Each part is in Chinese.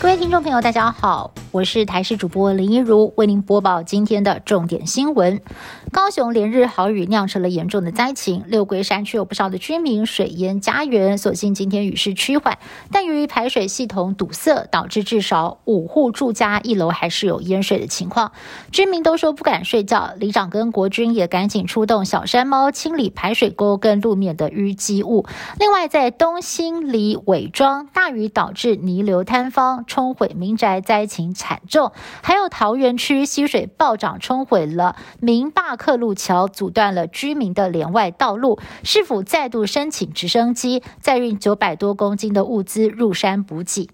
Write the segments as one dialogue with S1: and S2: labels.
S1: 各位听众朋友大家好。我是台视主播林一如，为您播报今天的重点新闻。高雄连日豪雨酿成了严重的灾情，六龟山区有不少的居民水淹家园，所幸今天雨势趋缓，但由于排水系统堵塞，导致至少五户住家一楼还是有淹水的情况，居民都说不敢睡觉。里长跟国军也赶紧出动小山猫清理排水沟跟路面的淤积物。另外，在东兴里伪装大雨导致泥流坍方。冲毁民宅灾情惨重，还有桃园区溪水暴涨，冲毁了明坝克路桥，阻断了居民的连外道路。是否再度申请直升机，载运九百多公斤的物资入山补给？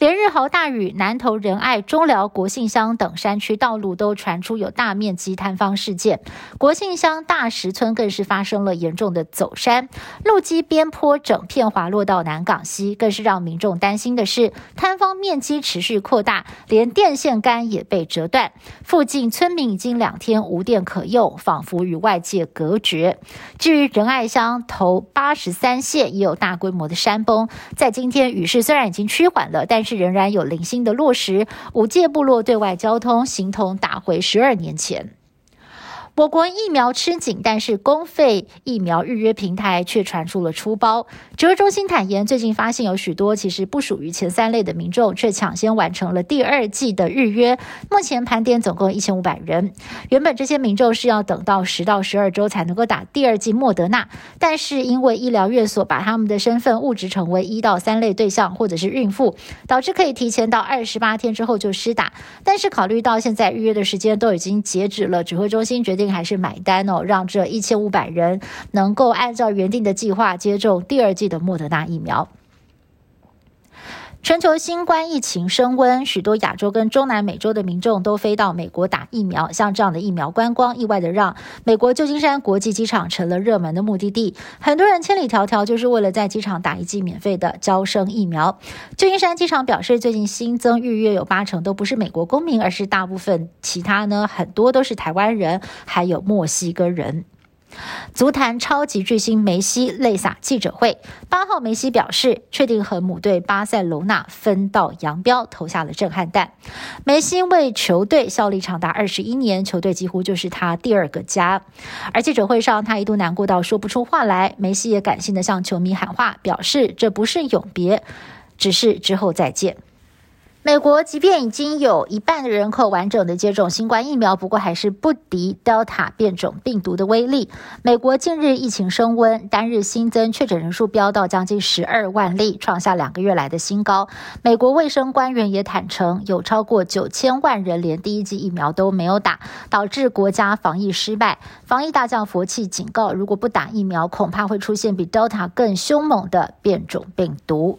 S1: 连日豪大雨，南投仁爱、中寮、国信乡等山区道路都传出有大面积坍方事件。国信乡大石村更是发生了严重的走山，路基边坡整片滑落到南港溪。更是让民众担心的是，坍方面积持续扩大，连电线杆也被折断。附近村民已经两天无电可用，仿佛与外界隔绝。至于仁爱乡头八十三线也有大规模的山崩，在今天雨势虽然已经趋缓了，但是。是仍然有零星的落实，五界部落对外交通形同打回十二年前。我国疫苗吃紧，但是公费疫苗预约平台却传出了出包。指挥中心坦言，最近发现有许多其实不属于前三类的民众，却抢先完成了第二季的预约。目前盘点总共一千五百人。原本这些民众是要等到十到十二周才能够打第二季莫德纳，但是因为医疗院所把他们的身份误植成为一到三类对象或者是孕妇，导致可以提前到二十八天之后就施打。但是考虑到现在预约的时间都已经截止了，指挥中心决定。还是买单哦，让这一千五百人能够按照原定的计划接种第二季的莫德纳疫苗。全球新冠疫情升温，许多亚洲跟中南美洲的民众都飞到美国打疫苗。像这样的疫苗观光，意外的让美国旧金山国际机场成了热门的目的地。很多人千里迢迢就是为了在机场打一剂免费的招生疫苗。旧金山机场表示，最近新增预约有八成都不是美国公民，而是大部分其他呢，很多都是台湾人，还有墨西哥人。足坛超级巨星梅西泪洒记者会。八号，梅西表示确定和母队巴塞罗那分道扬镳，投下了震撼弹。梅西为球队效力长达二十一年，球队几乎就是他第二个家。而记者会上，他一度难过到说不出话来。梅西也感性的向球迷喊话，表示这不是永别，只是之后再见。美国即便已经有一半的人口完整的接种新冠疫苗，不过还是不敌 Delta 变种病毒的威力。美国近日疫情升温，单日新增确诊人数飙到将近十二万例，创下两个月来的新高。美国卫生官员也坦诚，有超过九千万人连第一剂疫苗都没有打，导致国家防疫失败。防疫大将佛气警告，如果不打疫苗，恐怕会出现比 Delta 更凶猛的变种病毒。